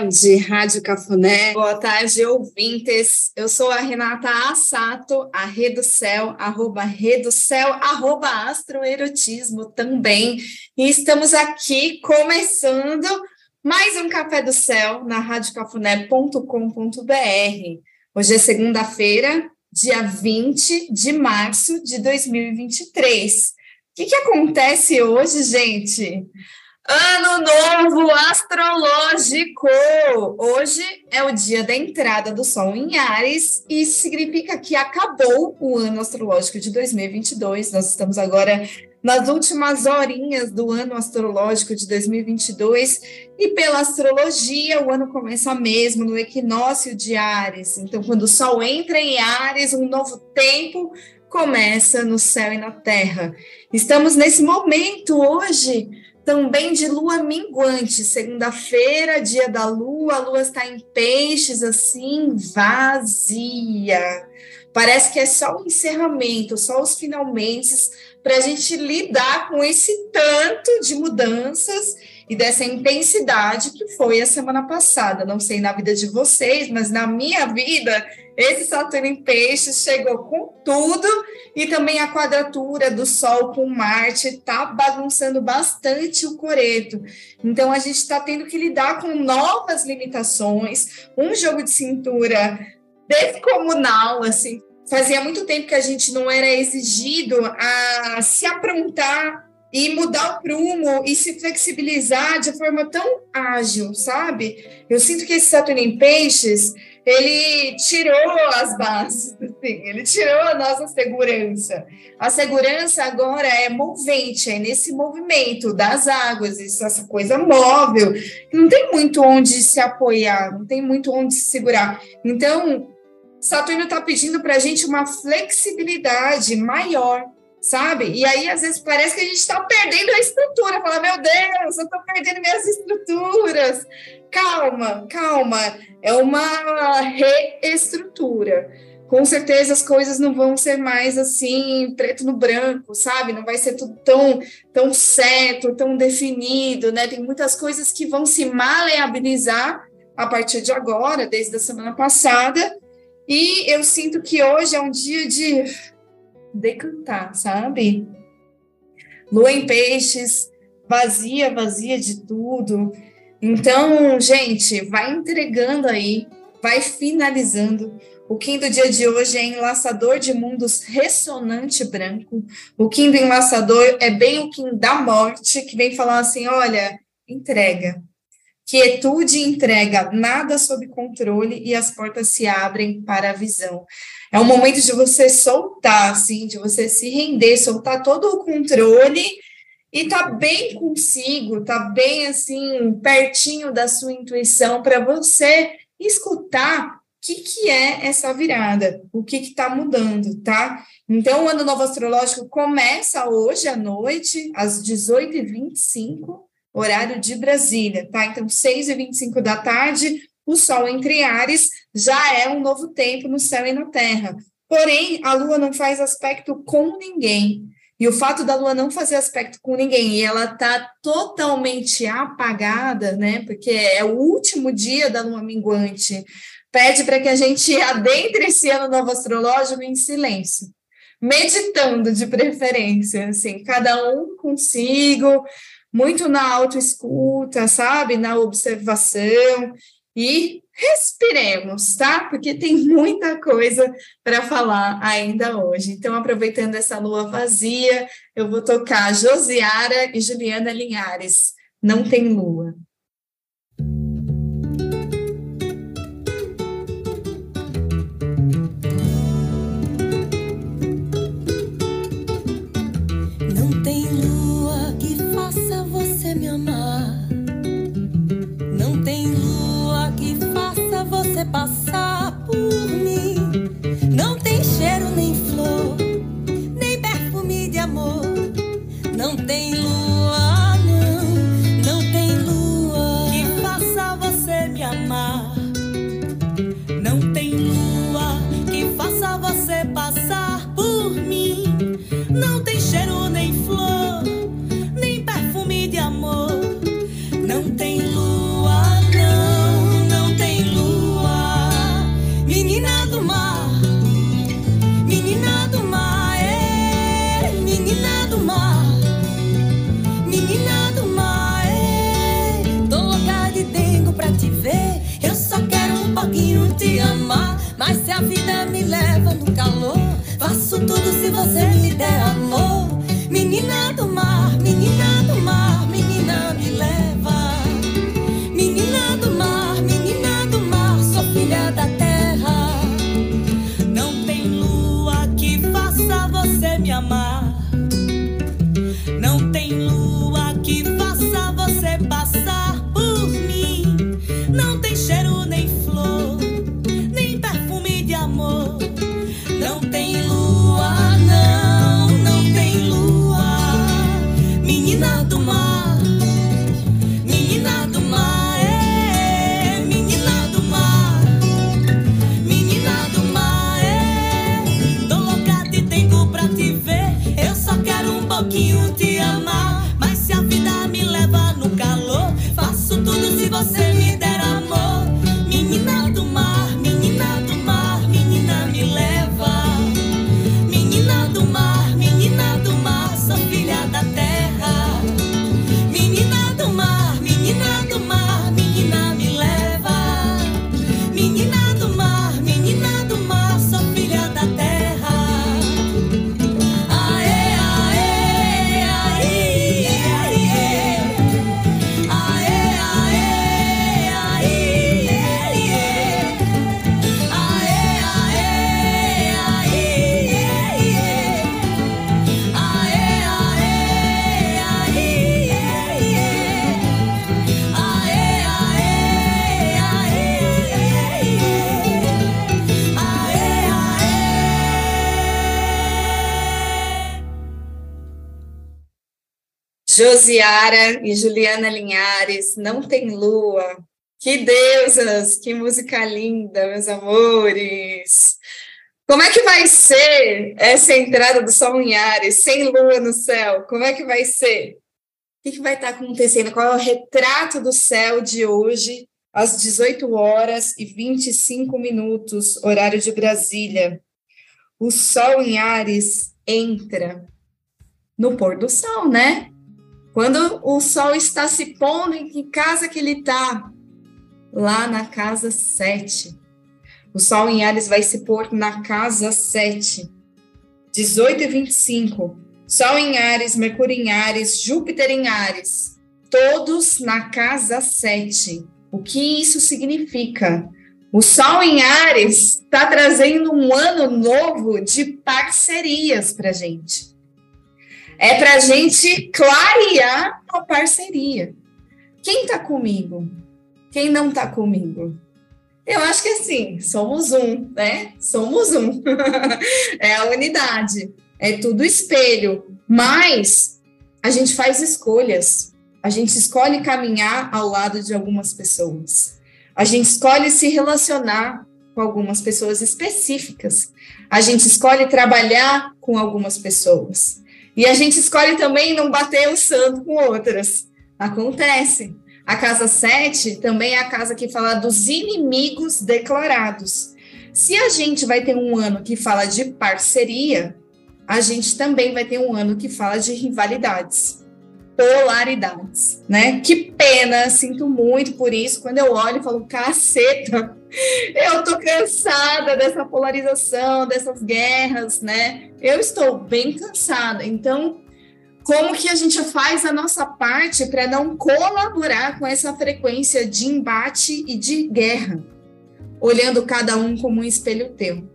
Tarde, Rádio Cafuné. Boa tarde, ouvintes. Eu sou a Renata Assato, a Céu, arroba Céu, arroba Astroerotismo também. E estamos aqui começando mais um Café do Céu na radiocafuné.com.br. Hoje é segunda-feira, dia 20 de março de 2023. O que, que acontece hoje, gente? Ano novo astrológico! Hoje é o dia da entrada do Sol em Ares e significa que acabou o ano astrológico de 2022. Nós estamos agora nas últimas horinhas do ano astrológico de 2022 e pela astrologia o ano começa mesmo no equinócio de Ares. Então, quando o Sol entra em Ares, um novo tempo começa no céu e na Terra. Estamos nesse momento hoje também de lua minguante, segunda-feira, dia da lua, a lua está em peixes, assim, vazia. Parece que é só o encerramento, só os finalmente, para a gente lidar com esse tanto de mudanças e dessa intensidade que foi a semana passada. Não sei na vida de vocês, mas na minha vida, esse Saturno em Peixes chegou com tudo e também a quadratura do Sol com Marte está bagunçando bastante o coreto. Então a gente está tendo que lidar com novas limitações, um jogo de cintura descomunal, assim. Fazia muito tempo que a gente não era exigido a se aprontar e mudar o prumo e se flexibilizar de forma tão ágil, sabe? Eu sinto que esse Saturno em Peixes ele tirou as bases, assim, ele tirou a nossa segurança. A segurança agora é movente, é nesse movimento das águas, essa coisa móvel, não tem muito onde se apoiar, não tem muito onde se segurar. Então, Saturno está pedindo para a gente uma flexibilidade maior, sabe? E aí, às vezes, parece que a gente está perdendo a estrutura. Fala, meu Deus, eu estou perdendo minhas estruturas. Calma, calma. É uma reestrutura. Com certeza as coisas não vão ser mais assim, preto no branco, sabe? Não vai ser tudo tão, tão certo, tão definido, né? Tem muitas coisas que vão se maleabilizar a partir de agora, desde a semana passada. E eu sinto que hoje é um dia de decantar, sabe? Lua em peixes, vazia, vazia de tudo. Então, gente, vai entregando aí, vai finalizando. O Kim do dia de hoje é enlaçador de mundos ressonante branco. O Kim do enlaçador é bem o Kim da morte, que vem falar assim: olha, entrega. Quietude entrega, nada sob controle e as portas se abrem para a visão. É um momento de você soltar, assim, de você se render, soltar todo o controle e tá bem consigo, tá bem assim, pertinho da sua intuição para você escutar o que, que é essa virada, o que está mudando, tá? Então, o ano novo astrológico começa hoje à noite, às 18h25, horário de Brasília, tá? Então, 6h25 da tarde, o Sol entre Ares já é um novo tempo no céu e na Terra. Porém, a Lua não faz aspecto com ninguém. E o fato da Lua não fazer aspecto com ninguém e ela tá totalmente apagada, né? Porque é o último dia da Lua minguante, pede para que a gente adentre esse ano novo astrológico em silêncio, meditando de preferência, assim, cada um consigo, muito na autoescuta, sabe? Na observação e respiremos, tá? Porque tem muita coisa para falar ainda hoje. Então, aproveitando essa lua vazia, eu vou tocar Josiara e Juliana Linhares. Não tem lua. nem flor, nem perfume de amor. Não tem lua, não. você E Juliana Linhares, Não Tem Lua. Que deusas, que música linda, meus amores. Como é que vai ser essa entrada do Sol em Ares, sem lua no céu? Como é que vai ser? O que, que vai estar acontecendo? Qual é o retrato do céu de hoje, às 18 horas e 25 minutos, horário de Brasília? O Sol em Ares entra no pôr do sol, né? Quando o sol está se pondo, em que casa que ele está? Lá na casa 7. O sol em Ares vai se pôr na casa 7. 18 e 25. Sol em Ares, Mercúrio em Ares, Júpiter em Ares. Todos na casa 7. O que isso significa? O Sol em Ares está trazendo um ano novo de parcerias para gente é para a gente clarear a parceria. Quem está comigo? Quem não está comigo? Eu acho que assim, somos um, né? Somos um. é a unidade, é tudo espelho. Mas a gente faz escolhas. A gente escolhe caminhar ao lado de algumas pessoas. A gente escolhe se relacionar com algumas pessoas específicas. A gente escolhe trabalhar com algumas pessoas. E a gente escolhe também não bater o santo com outras. Acontece. A casa 7 também é a casa que fala dos inimigos declarados. Se a gente vai ter um ano que fala de parceria, a gente também vai ter um ano que fala de rivalidades, polaridades, né? Que pena, sinto muito por isso. Quando eu olho, falo, caceta, eu tô cansada dessa polarização, dessas guerras, né? Eu estou bem cansada. Então, como que a gente faz a nossa parte para não colaborar com essa frequência de embate e de guerra, olhando cada um como um espelho teu?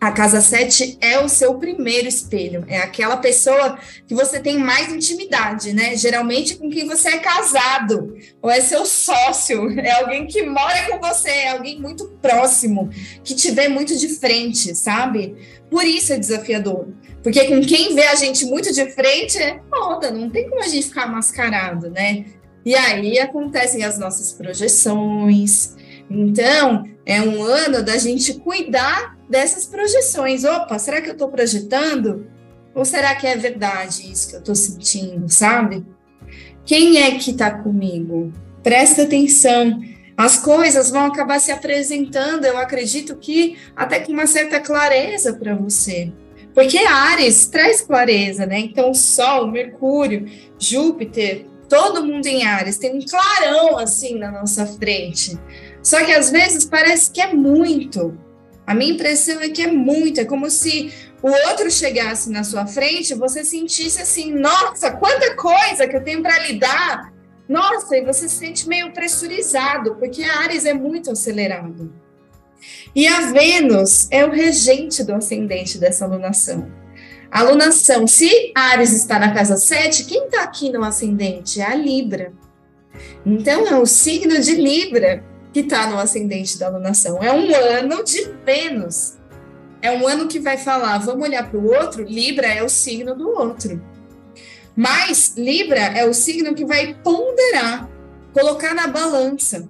A casa 7 é o seu primeiro espelho, é aquela pessoa que você tem mais intimidade, né? Geralmente com quem você é casado, ou é seu sócio, é alguém que mora com você, é alguém muito próximo, que te vê muito de frente, sabe? Por isso é desafiador. Porque com quem vê a gente muito de frente é foda, não tem como a gente ficar mascarado, né? E aí acontecem as nossas projeções. Então, é um ano da gente cuidar dessas projeções. Opa, será que eu estou projetando? Ou será que é verdade isso que eu estou sentindo, sabe? Quem é que está comigo? Presta atenção. As coisas vão acabar se apresentando, eu acredito que até com uma certa clareza para você. Porque Ares traz clareza, né? Então, Sol, Mercúrio, Júpiter, todo mundo em Ares tem um clarão assim na nossa frente. Só que às vezes parece que é muito. A minha impressão é que é muito, é como se o outro chegasse na sua frente, você sentisse assim, nossa, quanta coisa que eu tenho para lidar. Nossa, e você se sente meio pressurizado, porque a Ares é muito acelerado. E a Vênus é o regente do ascendente dessa alunação. Alunação, se Ares está na casa 7, quem está aqui no ascendente? É a Libra. Então, é o signo de Libra que está no ascendente da alunação. É um ano de Vênus. É um ano que vai falar, vamos olhar para o outro, Libra é o signo do outro. Mas Libra é o signo que vai ponderar, colocar na balança,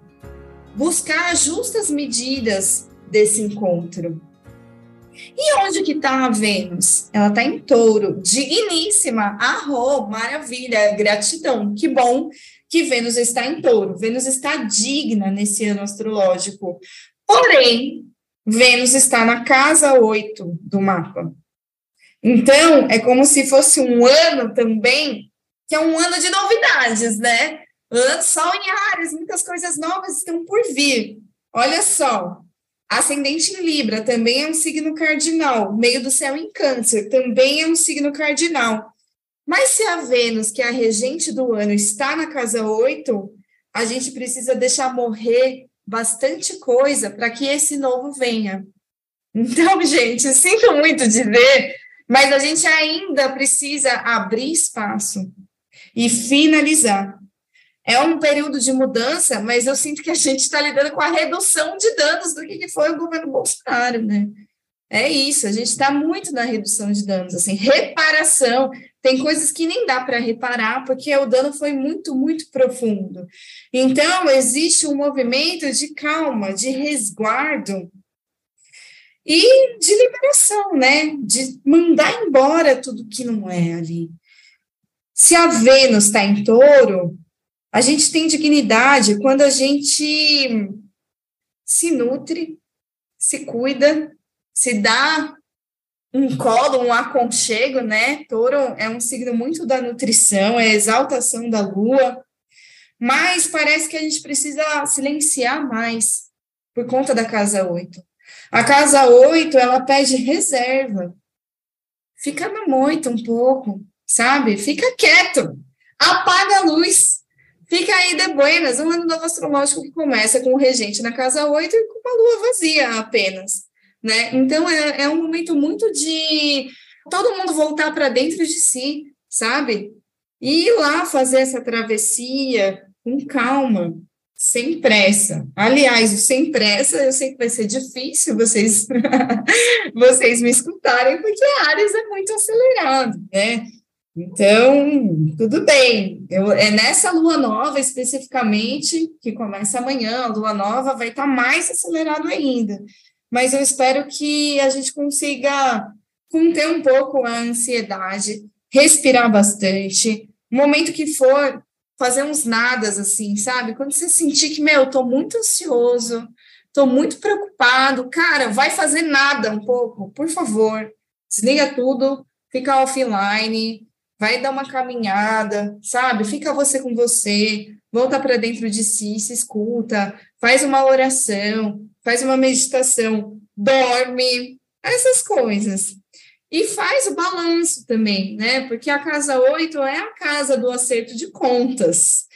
buscar as justas medidas desse encontro. E onde que está a Vênus? Ela está em touro, digníssima, arro, maravilha, gratidão, que bom que Vênus está em touro. Vênus está digna nesse ano astrológico. Porém, Vênus está na casa 8 do mapa. Então, é como se fosse um ano também, que é um ano de novidades, né? Sol em Ares, muitas coisas novas estão por vir. Olha só, ascendente em Libra também é um signo cardinal, meio do céu em Câncer também é um signo cardinal. Mas se a Vênus, que é a regente do ano, está na casa 8, a gente precisa deixar morrer bastante coisa para que esse novo venha. Então, gente, sinto muito dizer, mas a gente ainda precisa abrir espaço e finalizar. É um período de mudança, mas eu sinto que a gente está lidando com a redução de danos do que foi o governo Bolsonaro, né? É isso, a gente está muito na redução de danos, assim, reparação. Tem coisas que nem dá para reparar, porque o dano foi muito, muito profundo. Então, existe um movimento de calma, de resguardo e de liberação, né? De mandar embora tudo que não é ali. Se a Vênus está em touro, a gente tem dignidade quando a gente se nutre, se cuida, se dá um colo, um aconchego, né? Touro é um signo muito da nutrição, é exaltação da lua, mas parece que a gente precisa silenciar mais por conta da casa 8. A casa 8, ela pede reserva. Fica na moita um pouco, sabe? Fica quieto. Apaga a luz. Fica aí de buenas, um ano novo astrológico que começa com o regente na casa 8 e com uma lua vazia apenas né? Então é, é um momento muito de todo mundo voltar para dentro de si, sabe? E ir lá fazer essa travessia com calma, sem pressa. Aliás, sem pressa, eu sei que vai ser difícil vocês vocês me escutarem, porque Ares é muito acelerado, né? Então, tudo bem. Eu, é nessa lua nova, especificamente, que começa amanhã, a lua nova vai estar tá mais acelerado ainda mas eu espero que a gente consiga conter um pouco a ansiedade, respirar bastante, no momento que for, fazer uns nadas assim, sabe? Quando você sentir que, meu, tô muito ansioso, tô muito preocupado, cara, vai fazer nada um pouco, por favor. Desliga tudo, fica offline, vai dar uma caminhada, sabe? Fica você com você, volta para dentro de si, se escuta, faz uma oração, faz uma meditação, dorme, essas coisas. E faz o balanço também, né? Porque a casa 8 é a casa do acerto de contas.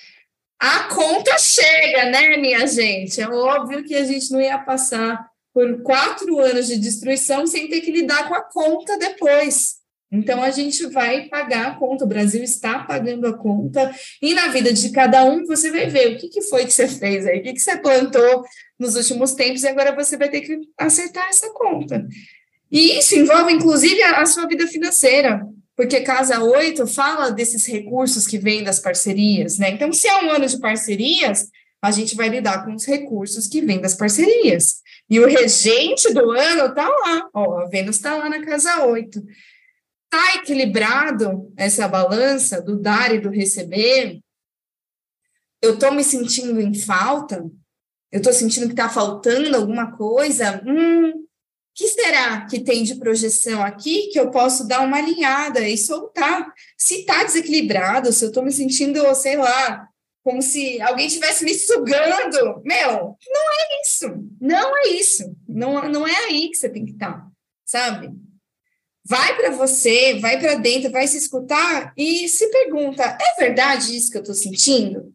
A conta chega, né, minha gente? É óbvio que a gente não ia passar por quatro anos de destruição sem ter que lidar com a conta depois. Então, a gente vai pagar a conta, o Brasil está pagando a conta, e na vida de cada um você vai ver o que, que foi que você fez aí, o que, que você plantou nos últimos tempos, e agora você vai ter que acertar essa conta. E isso envolve, inclusive, a, a sua vida financeira, porque Casa 8 fala desses recursos que vêm das parcerias, né? Então, se é um ano de parcerias, a gente vai lidar com os recursos que vêm das parcerias. E o regente do ano está lá, ó, a Vênus está lá na Casa 8 está equilibrado essa balança do dar e do receber, eu estou me sentindo em falta, eu estou sentindo que está faltando alguma coisa, hum, que será que tem de projeção aqui que eu posso dar uma alinhada e soltar? Se está desequilibrado, se eu estou me sentindo, sei lá, como se alguém estivesse me sugando, meu, não é isso, não é isso, não, não é aí que você tem que estar, tá, sabe? Vai para você, vai para dentro, vai se escutar e se pergunta: é verdade isso que eu estou sentindo?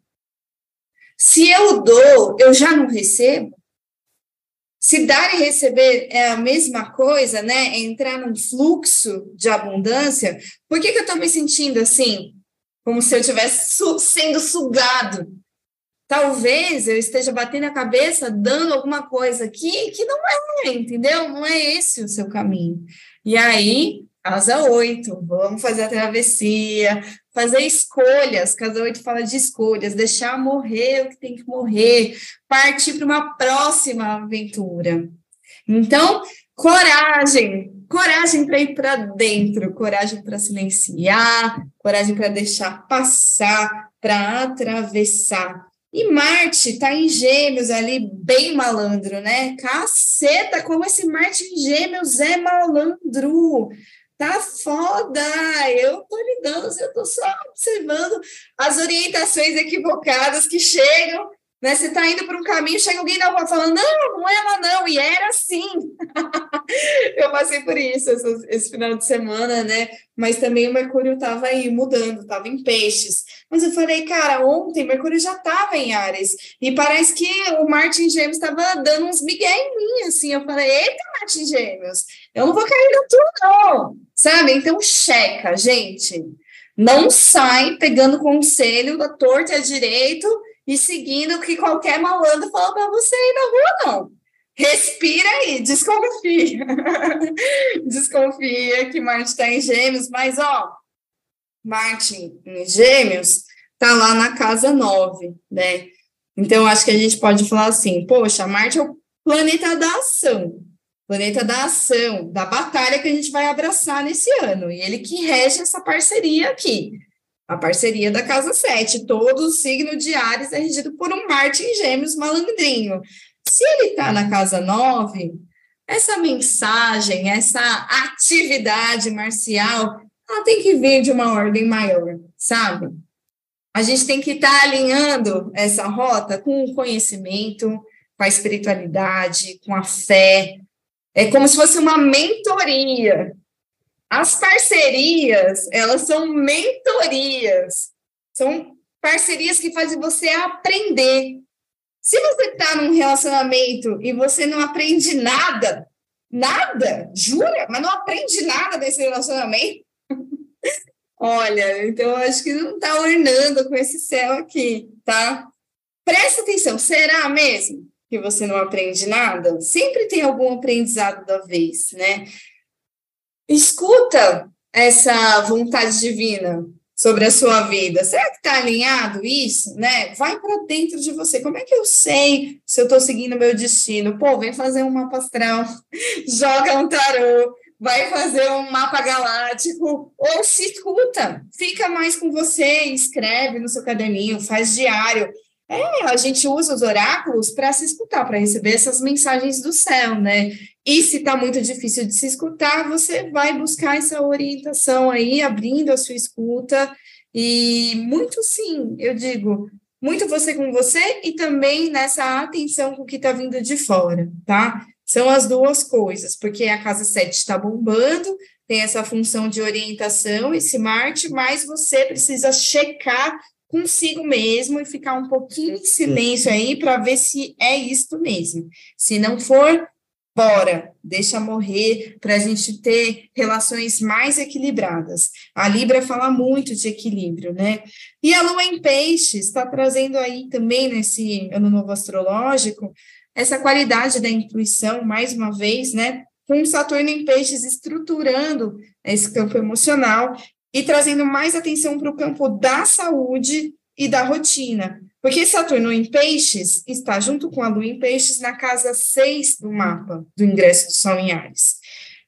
Se eu dou, eu já não recebo? Se dar e receber é a mesma coisa, né? É entrar num fluxo de abundância, por que, que eu estou me sentindo assim? Como se eu estivesse su sendo sugado. Talvez eu esteja batendo a cabeça, dando alguma coisa aqui que não é, entendeu? Não é esse o seu caminho. E aí, casa 8, vamos fazer a travessia, fazer escolhas, casa 8 fala de escolhas, deixar morrer o que tem que morrer, partir para uma próxima aventura. Então, coragem, coragem para ir para dentro, coragem para silenciar, coragem para deixar passar, para atravessar. E Marte está em Gêmeos ali, bem malandro, né? Caceta, como esse Marte em Gêmeos é malandro. Tá foda! Eu tô lidando, eu tô só observando as orientações equivocadas que chegam né? Você está indo por um caminho, chega alguém na rua falando, não, não é ela não, e era assim. eu passei por isso esse, esse, final de semana, né? Mas também o Mercúrio estava aí mudando, estava em peixes. Mas eu falei, cara, ontem Mercúrio já estava em Ares, e parece que o Martin Gêmeos estava dando uns migué em mim, assim. Eu falei, eita, Martin Gêmeos, eu não vou cair no tudo, não. Sabe? Então, checa, gente. Não sai pegando conselho da torta à direito e seguindo o que qualquer malandro fala para você aí na rua, não. Respira aí, desconfia. desconfia que Marte está em Gêmeos, mas ó, Marte em Gêmeos tá lá na casa 9, né? Então, acho que a gente pode falar assim: poxa, Marte é o planeta da ação, planeta da ação, da batalha que a gente vai abraçar nesse ano, e ele que rege essa parceria aqui a parceria da Casa 7. Todo o signo de Ares é regido por um Marte em Gêmeos malandrinho. Se ele está na Casa 9, essa mensagem, essa atividade marcial, ela tem que vir de uma ordem maior, sabe? A gente tem que estar tá alinhando essa rota com o conhecimento, com a espiritualidade, com a fé. É como se fosse uma mentoria, as parcerias, elas são mentorias, são parcerias que fazem você aprender. Se você está num relacionamento e você não aprende nada, nada, jura, mas não aprende nada desse relacionamento, olha, então acho que não está ornando com esse céu aqui, tá? Presta atenção, será mesmo que você não aprende nada? Sempre tem algum aprendizado da vez, né? escuta essa vontade divina sobre a sua vida. Será que está alinhado isso, né? Vai para dentro de você. Como é que eu sei se eu estou seguindo meu destino? Pô, vem fazer um mapa astral, joga um tarô, vai fazer um mapa galáctico, ou se escuta, fica mais com você, escreve no seu caderninho, faz diário. É, a gente usa os oráculos para se escutar, para receber essas mensagens do céu, né? E se está muito difícil de se escutar, você vai buscar essa orientação aí, abrindo a sua escuta. E muito sim, eu digo, muito você com você e também nessa atenção com o que está vindo de fora, tá? São as duas coisas, porque a casa 7 está bombando, tem essa função de orientação, esse Marte, mas você precisa checar consigo mesmo e ficar um pouquinho em silêncio aí para ver se é isto mesmo. Se não for, bora, deixa morrer para a gente ter relações mais equilibradas. A Libra fala muito de equilíbrio, né? E a Lua em Peixes está trazendo aí também nesse ano novo astrológico essa qualidade da intuição, mais uma vez, né? Com Saturno em Peixes estruturando esse campo emocional e trazendo mais atenção para o campo da saúde e da rotina. Porque Saturno em Peixes está junto com a Lua em Peixes na casa 6 do mapa do ingresso do Sol em Ares.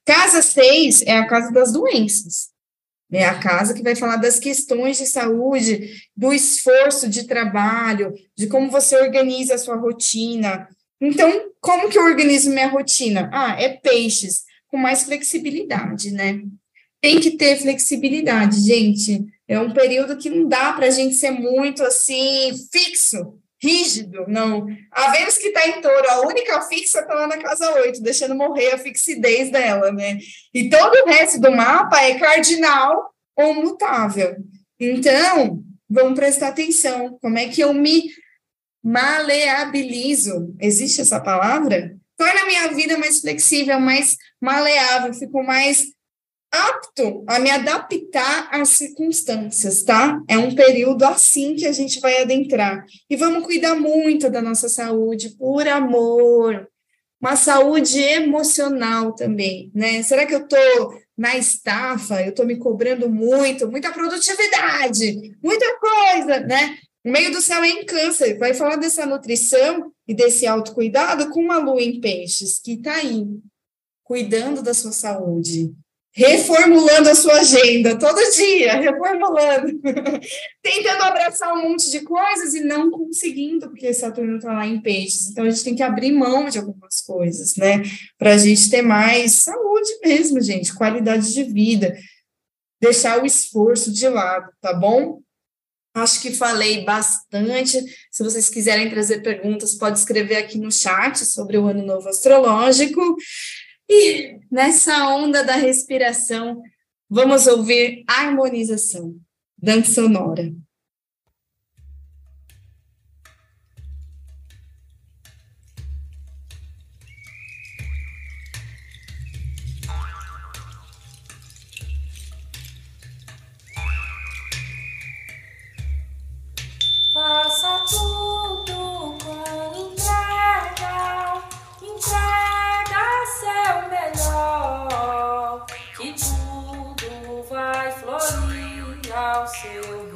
Casa 6 é a casa das doenças. É a casa que vai falar das questões de saúde, do esforço de trabalho, de como você organiza a sua rotina. Então, como que eu organizo minha rotina? Ah, é peixes, com mais flexibilidade, né? tem que ter flexibilidade, gente. É um período que não dá para a gente ser muito assim, fixo, rígido, não. A Vênus que está em touro, a única fixa está lá na casa 8, deixando morrer a fixidez dela, né? E todo o resto do mapa é cardinal ou mutável. Então, vamos prestar atenção. Como é que eu me maleabilizo? Existe essa palavra? Torna a minha vida mais flexível, mais maleável, fico mais apto a me adaptar às circunstâncias, tá? É um período assim que a gente vai adentrar. E vamos cuidar muito da nossa saúde, por amor. Uma saúde emocional também, né? Será que eu tô na estafa, eu tô me cobrando muito, muita produtividade, muita coisa, né? O meio do céu é em câncer, vai falar dessa nutrição e desse autocuidado com uma lua em peixes, que tá aí, cuidando da sua saúde, reformulando a sua agenda todo dia, reformulando, tentando abraçar um monte de coisas e não conseguindo, porque Saturno está lá em peixes. Então a gente tem que abrir mão de algumas coisas, né? Para a gente ter mais saúde mesmo, gente, qualidade de vida, deixar o esforço de lado, tá bom? Acho que falei bastante. Se vocês quiserem trazer perguntas, pode escrever aqui no chat sobre o ano novo astrológico. E nessa onda da respiração, vamos ouvir harmonização, dança sonora. Seu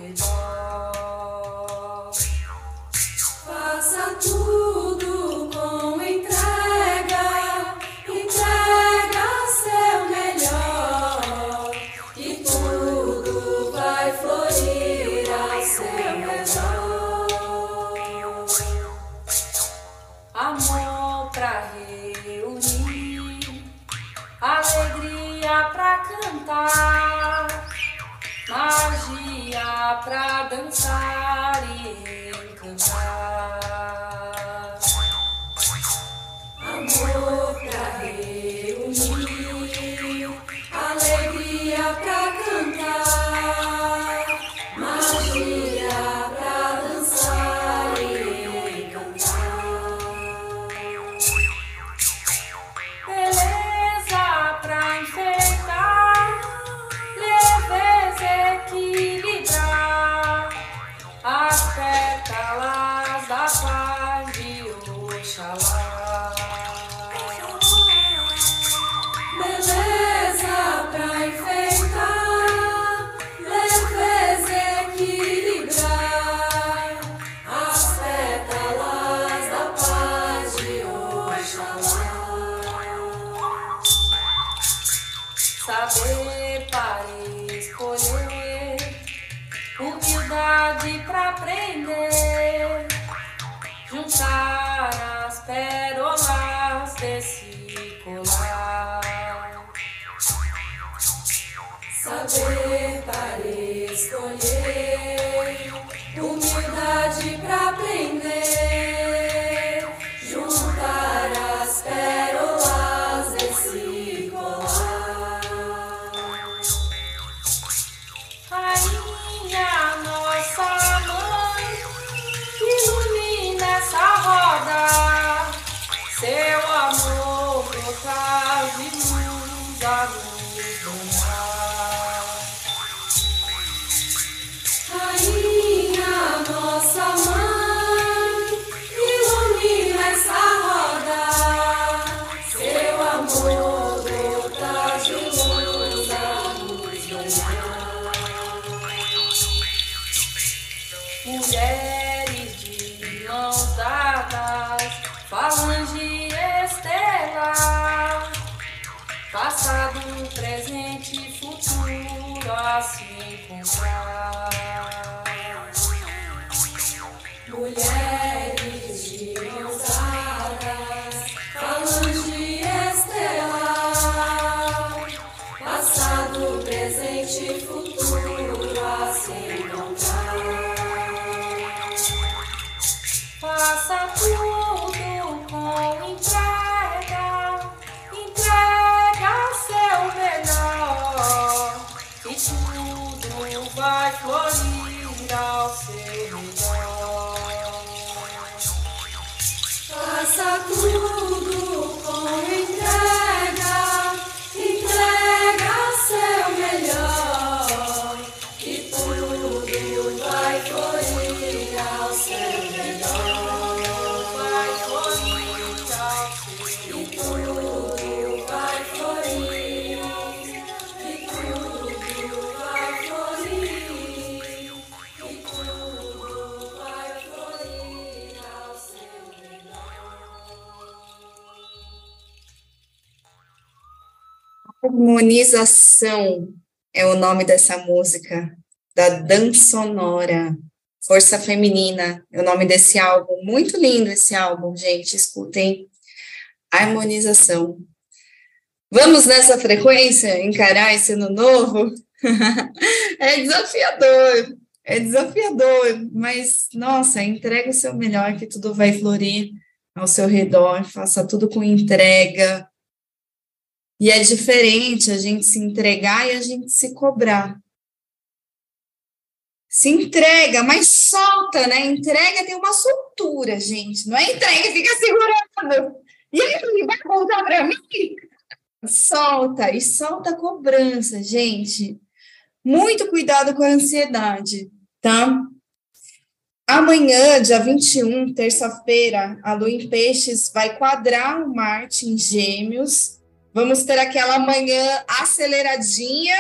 seu amor brotar de luz a do se encontrar. Harmonização é o nome dessa música, da dança sonora. Força Feminina é o nome desse álbum. Muito lindo esse álbum, gente. Escutem. Harmonização. Vamos nessa frequência encarar esse ano novo? é desafiador, é desafiador, mas nossa, entrega o seu melhor que tudo vai florir ao seu redor, faça tudo com entrega, e é diferente a gente se entregar e a gente se cobrar. Se entrega, mas solta, né? Entrega tem uma soltura, gente. Não é entrega, fica segurando. E aí, vai voltar para mim? Solta, e solta a cobrança, gente. Muito cuidado com a ansiedade, tá? Amanhã, dia 21, terça-feira, a Lua em Peixes vai quadrar o Marte em Gêmeos Vamos ter aquela manhã aceleradinha,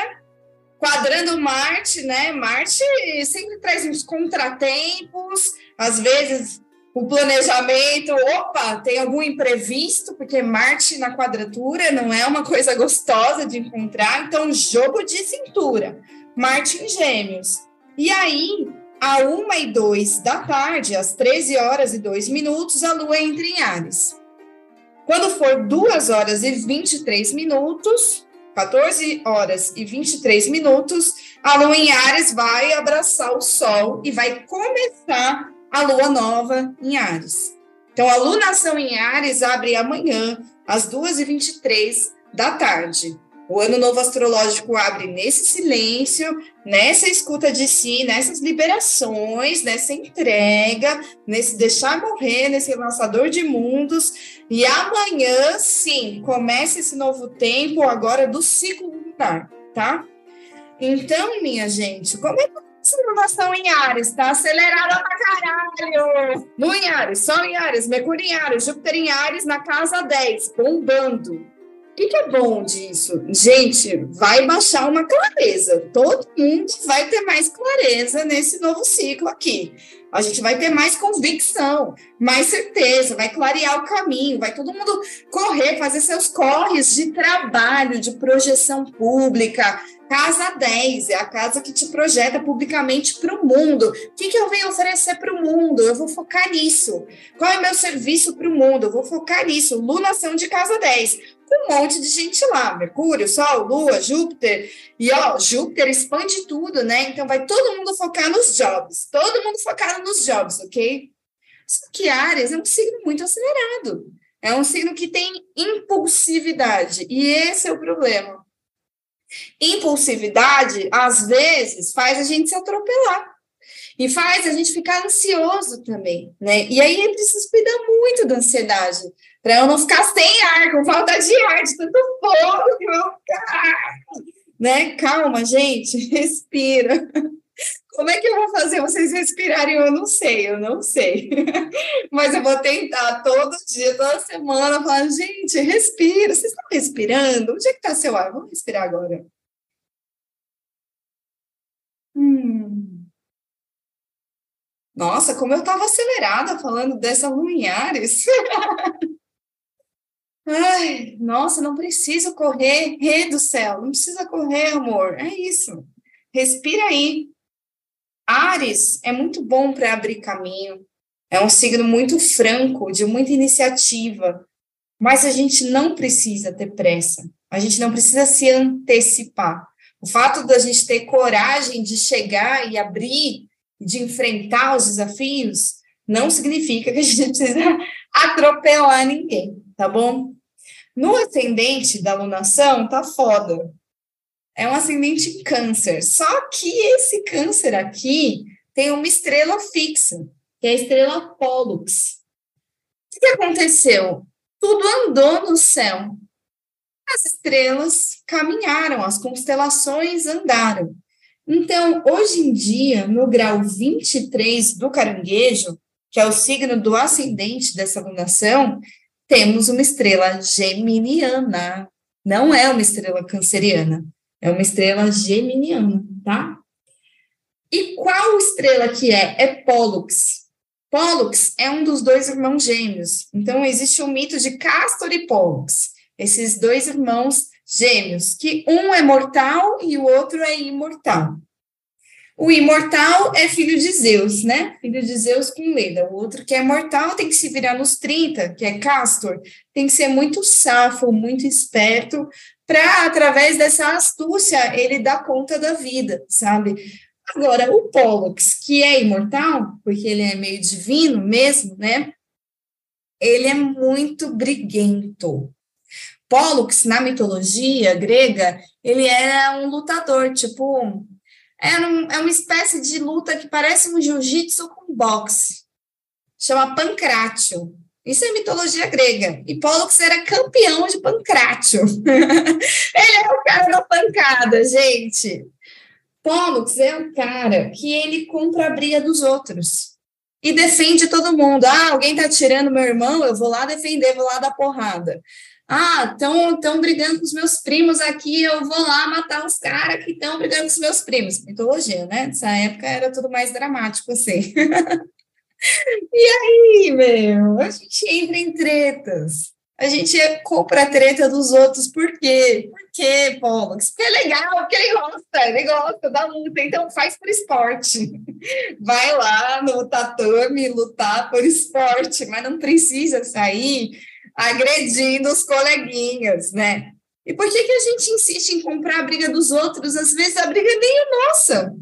quadrando Marte, né? Marte sempre traz uns contratempos, às vezes o planejamento, opa, tem algum imprevisto, porque Marte na quadratura não é uma coisa gostosa de encontrar, então jogo de cintura, Marte em Gêmeos. E aí, a 1 e 2 da tarde, às 13 horas e 2 minutos, a Lua entra em Ares. Quando for 2 horas e 23 minutos, 14 horas e 23 minutos, a lua em Ares vai abraçar o Sol e vai começar a lua nova em Ares. Então, a lunação em Ares abre amanhã, às 2h23 da tarde. O ano novo astrológico abre nesse silêncio, nessa escuta de si, nessas liberações, nessa entrega, nesse deixar morrer, nesse lançador de mundos. E amanhã, sim, começa esse novo tempo agora do ciclo lunar, tá? Então, minha gente, como é que lunação em Ares tá acelerada pra caralho? No em Ares, Sol em Ares, Mercúrio em Ares, Júpiter em Ares na casa 10, bombando. O que, que, é bom disso? Gente, vai baixar uma clareza. Todo mundo vai ter mais clareza nesse novo ciclo aqui. A gente vai ter mais convicção, mais certeza, vai clarear o caminho, vai todo mundo correr, fazer seus corres de trabalho, de projeção pública. Casa 10 é a casa que te projeta publicamente para o mundo. O que, que eu venho oferecer para o mundo? Eu vou focar nisso. Qual é o meu serviço para o mundo? Eu vou focar nisso. Lunação de casa 10 com um monte de gente lá, Mercúrio, Sol, Lua, Júpiter, e ó, Júpiter expande tudo, né? Então vai todo mundo focar nos jobs, todo mundo focado nos jobs, ok? Só que Ares é um signo muito acelerado, é um signo que tem impulsividade, e esse é o problema. Impulsividade, às vezes, faz a gente se atropelar. E faz a gente ficar ansioso também, né? E aí é preciso cuidar muito da ansiedade, para eu não ficar sem ar, com falta de ar, de tanto fogo que eu ficar. Né? Calma, gente, respira. Como é que eu vou fazer vocês respirarem? Eu não sei, eu não sei. Mas eu vou tentar todo dia, toda semana, falar, gente, respira. Vocês estão respirando? Onde é que está seu ar? Vamos respirar agora. Hum. Nossa, como eu estava acelerada falando dessa Lumiares. Ai, nossa, não preciso correr, rei do céu, não precisa correr, amor. É isso. Respira aí. Ares é muito bom para abrir caminho. É um signo muito franco, de muita iniciativa. Mas a gente não precisa ter pressa. A gente não precisa se antecipar. O fato da gente ter coragem de chegar e abrir, de enfrentar os desafios, não significa que a gente precisa atropelar ninguém, tá bom? No ascendente da alunação, tá foda. É um ascendente em câncer. Só que esse câncer aqui tem uma estrela fixa, que é a estrela Pollux. O que aconteceu? Tudo andou no céu. As estrelas caminharam, as constelações andaram. Então, hoje em dia, no grau 23 do caranguejo, que é o signo do ascendente dessa lunação, temos uma estrela geminiana. Não é uma estrela canceriana, é uma estrela geminiana, tá? E qual estrela que é? É Pollux. Pollux é um dos dois irmãos gêmeos. Então, existe o um mito de Castor e Pollux. Esses dois irmãos Gêmeos, que um é mortal e o outro é imortal. O imortal é filho de Zeus, né? Filho de Zeus com Leda. O outro que é mortal tem que se virar nos 30, que é Castor. Tem que ser muito safo, muito esperto, para, através dessa astúcia, ele dar conta da vida, sabe? Agora, o Pollux, que é imortal, porque ele é meio divino mesmo, né? Ele é muito briguento. Pollux, na mitologia grega, ele era um lutador, tipo, era um, é uma espécie de luta que parece um jiu-jitsu com boxe. Chama pancrácio. Isso é mitologia grega. E Pollux era campeão de pancrácio. ele é o cara da pancada, gente. Pollux é o cara que ele compra a briga dos outros e defende todo mundo. Ah, alguém tá tirando meu irmão, eu vou lá defender, vou lá dar porrada. Ah, estão brigando com os meus primos aqui, eu vou lá matar os caras que estão brigando com os meus primos. Mitologia, né? Nessa época era tudo mais dramático, assim. e aí, meu, a gente entra em tretas. A gente compra a treta dos outros, por quê? Por quê, Pollux? Porque é legal, porque ele gosta, ele gosta da luta, então faz por esporte. Vai lá no tatame lutar por esporte, mas não precisa sair agredindo os coleguinhas, né? E por que, que a gente insiste em comprar a briga dos outros? Às vezes a briga nem é nossa.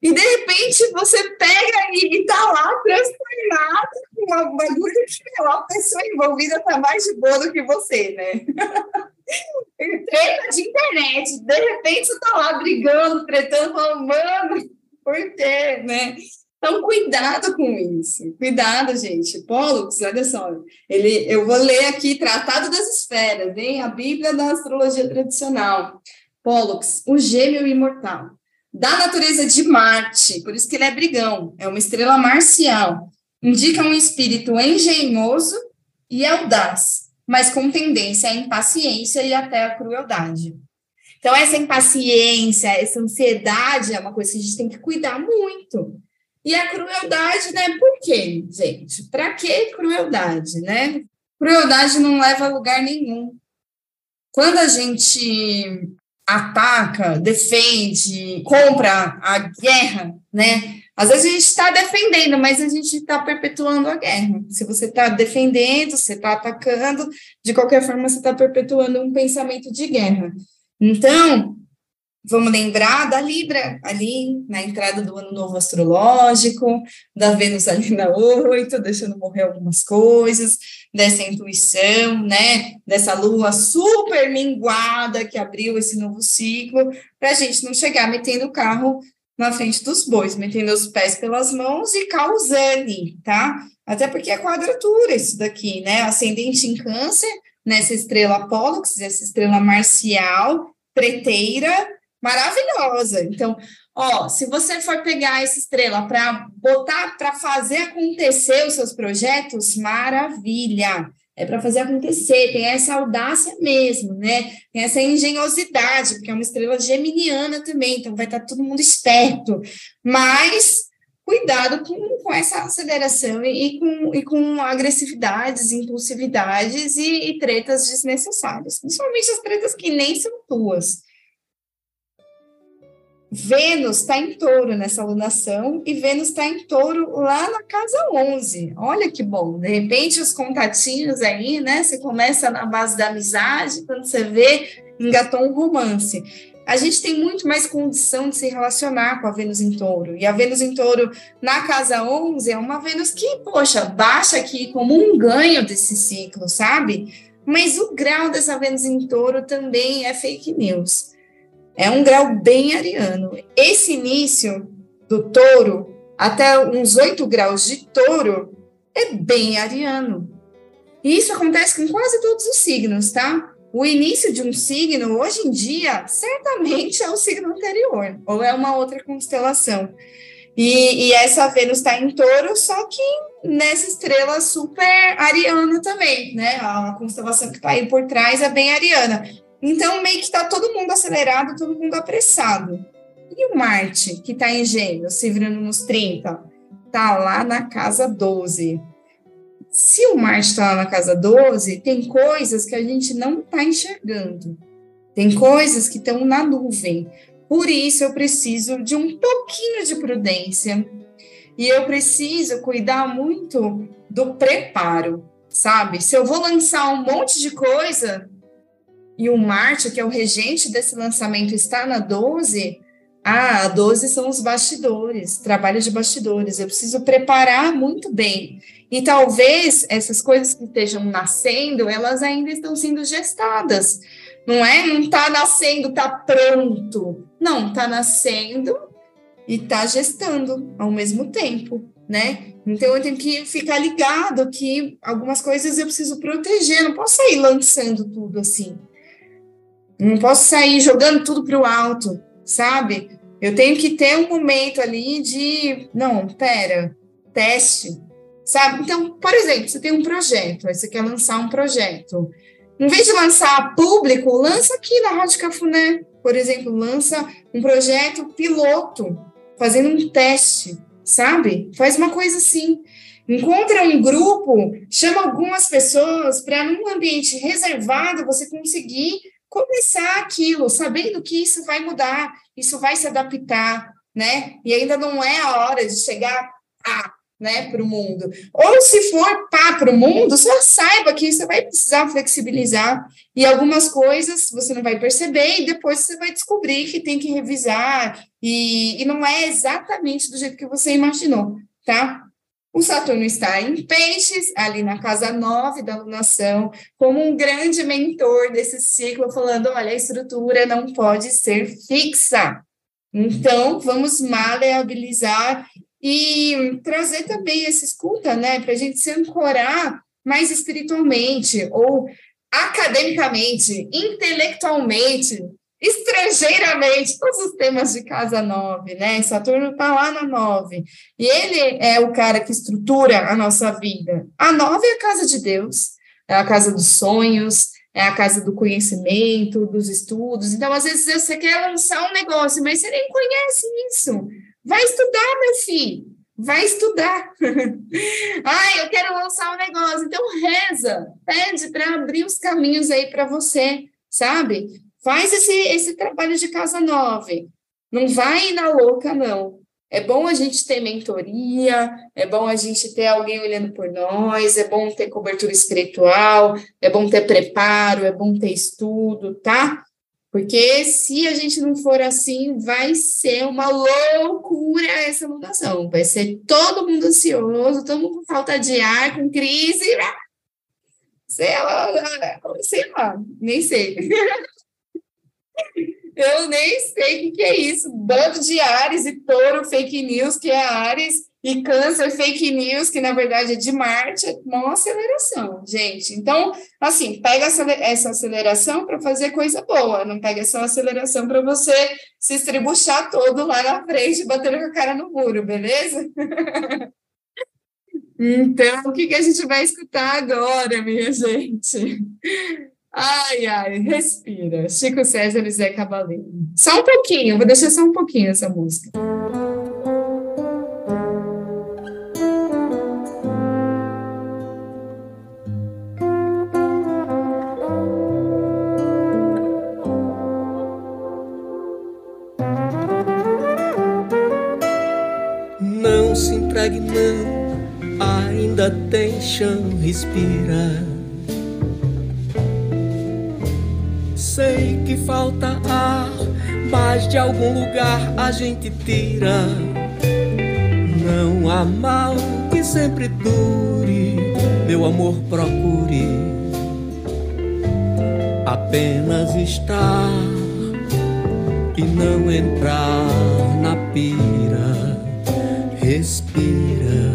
E de repente você pega e, está lá transformado com uma bagulho que a pessoa envolvida está mais de boa do que você, né? Treta de internet, de repente você está lá brigando, tretando, falando, mano, por quê, né? Então, cuidado com isso. Cuidado, gente. Pollux, olha só. Ele, eu vou ler aqui Tratado das Esferas, hein? A Bíblia da Astrologia Tradicional. Pollux, o gêmeo imortal. Da natureza de Marte, por isso que ele é brigão. É uma estrela marcial. Indica um espírito engenhoso e audaz, mas com tendência à impaciência e até à crueldade. Então, essa impaciência, essa ansiedade é uma coisa que a gente tem que cuidar muito e a crueldade, né? Por quê, gente? Para que crueldade, né? Crueldade não leva a lugar nenhum. Quando a gente ataca, defende, compra a guerra, né? Às vezes a gente está defendendo, mas a gente está perpetuando a guerra. Se você está defendendo, você está atacando, de qualquer forma você está perpetuando um pensamento de guerra. Então, Vamos lembrar da Libra, ali na entrada do ano novo astrológico, da Vênus ali na 8, deixando morrer algumas coisas, dessa intuição, né? Dessa lua super minguada que abriu esse novo ciclo, para a gente não chegar metendo o carro na frente dos bois, metendo os pés pelas mãos e causando, tá? Até porque é quadratura isso daqui, né? Ascendente em câncer, nessa estrela Pollux, essa estrela marcial, preteira, maravilhosa. Então, ó, se você for pegar essa estrela para botar para fazer acontecer os seus projetos, maravilha. É para fazer acontecer, tem essa audácia mesmo, né? Tem essa engenhosidade, porque é uma estrela geminiana também, então vai estar tá todo mundo esperto. Mas cuidado com, com essa aceleração e, e, com, e com agressividades, impulsividades e, e tretas desnecessárias, principalmente as tretas que nem são tuas. Vênus está em touro nessa alunação e Vênus está em touro lá na casa 11. Olha que bom. De repente, os contatinhos aí, né? Você começa na base da amizade, quando você vê, engatou um romance. A gente tem muito mais condição de se relacionar com a Vênus em touro. E a Vênus em touro na casa 11 é uma Vênus que, poxa, baixa aqui como um ganho desse ciclo, sabe? Mas o grau dessa Vênus em touro também é fake news. É um grau bem ariano. Esse início do touro, até uns 8 graus de touro, é bem ariano. E isso acontece com quase todos os signos, tá? O início de um signo, hoje em dia, certamente é o signo anterior, ou é uma outra constelação. E, e essa Vênus está em touro, só que nessa estrela super ariana também, né? A constelação que está aí por trás é bem ariana. Então, meio que está todo mundo acelerado, todo mundo apressado. E o Marte, que está em Gêmeos, se virando nos 30, está lá na casa 12. Se o Marte está lá na casa 12, tem coisas que a gente não está enxergando. Tem coisas que estão na nuvem. Por isso eu preciso de um pouquinho de prudência. E eu preciso cuidar muito do preparo, sabe? Se eu vou lançar um monte de coisa e o Marte, que é o regente desse lançamento, está na 12, ah, a 12 são os bastidores, trabalho de bastidores. Eu preciso preparar muito bem. E talvez essas coisas que estejam nascendo, elas ainda estão sendo gestadas. Não é? Não está nascendo, está pronto. Não, está nascendo e está gestando ao mesmo tempo, né? Então eu tenho que ficar ligado que algumas coisas eu preciso proteger, não posso sair lançando tudo assim. Não posso sair jogando tudo para o alto, sabe? Eu tenho que ter um momento ali de, não, pera, teste, sabe? Então, por exemplo, você tem um projeto, aí você quer lançar um projeto. Em vez de lançar público, lança aqui na Rádio Cafuné, por exemplo, lança um projeto piloto, fazendo um teste, sabe? Faz uma coisa assim. Encontra um grupo, chama algumas pessoas para, num ambiente reservado, você conseguir começar aquilo, sabendo que isso vai mudar, isso vai se adaptar, né? E ainda não é a hora de chegar a né, para o mundo. Ou se for pá para o mundo, só saiba que você vai precisar flexibilizar e algumas coisas você não vai perceber e depois você vai descobrir que tem que revisar e, e não é exatamente do jeito que você imaginou, tá? O Saturno está em Peixes, ali na casa 9 da alunação, como um grande mentor desse ciclo, falando: olha, a estrutura não pode ser fixa. Então, vamos maleabilizar e trazer também essa escuta, né, para a gente se ancorar mais espiritualmente ou academicamente, intelectualmente, estrangeiramente, todos os temas de casa 9, né? Saturno está lá na 9. E ele é o cara que estrutura a nossa vida. A 9 é a casa de Deus, é a casa dos sonhos, é a casa do conhecimento, dos estudos. Então, às vezes, você quer lançar um negócio, mas você nem conhece isso. Vai estudar, meu filho. Vai estudar. Ai, eu quero lançar um negócio. Então, reza. Pede para abrir os caminhos aí para você, sabe? Faz esse, esse trabalho de casa nova. Não vai na louca, não. É bom a gente ter mentoria, é bom a gente ter alguém olhando por nós, é bom ter cobertura espiritual, é bom ter preparo, é bom ter estudo, tá? Porque se a gente não for assim, vai ser uma loucura essa mudação. Vai ser todo mundo ansioso, todo mundo com falta de ar, com crise. Sei lá, sei lá, nem sei. Eu nem sei o que, é isso. Bando de Ares e touro fake news, que é Ares, e câncer fake news, que na verdade é de Marte, é aceleração, gente. Então, assim, pega essa aceleração para fazer coisa boa, não pega essa aceleração para você se estribuchar todo lá na frente, batendo com a cara no muro, beleza? então, o que, que a gente vai escutar agora, minha gente? Ai, ai, respira. Chico César e Zé Cabaleiro. Só um pouquinho, vou deixar só um pouquinho essa música. Não se entregue, não, ainda tem chão, respira. Que falta ar, mas de algum lugar a gente tira. Não há mal que sempre dure, meu amor procure apenas estar e não entrar na pira. Respira,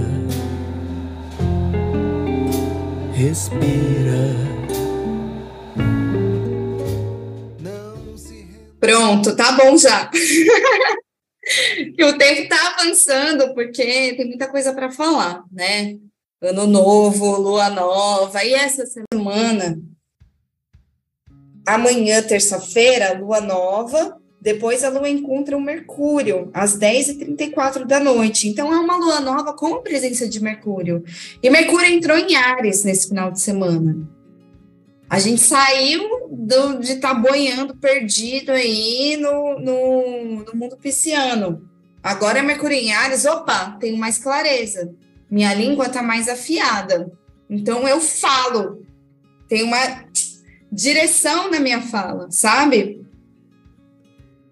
respira. Pronto, tá bom já. o tempo tá avançando, porque tem muita coisa para falar, né? Ano novo, lua nova, e essa semana, amanhã, terça-feira, lua nova, depois a lua encontra o Mercúrio, às 10h34 da noite. Então, é uma lua nova com a presença de Mercúrio. E Mercúrio entrou em Ares nesse final de semana. A gente saiu do, de estar tá boiando perdido aí no, no, no mundo pisciano. Agora, Mercúrio em Ares, opa, tenho mais clareza. Minha língua está mais afiada. Então, eu falo. Tem uma direção na minha fala, sabe?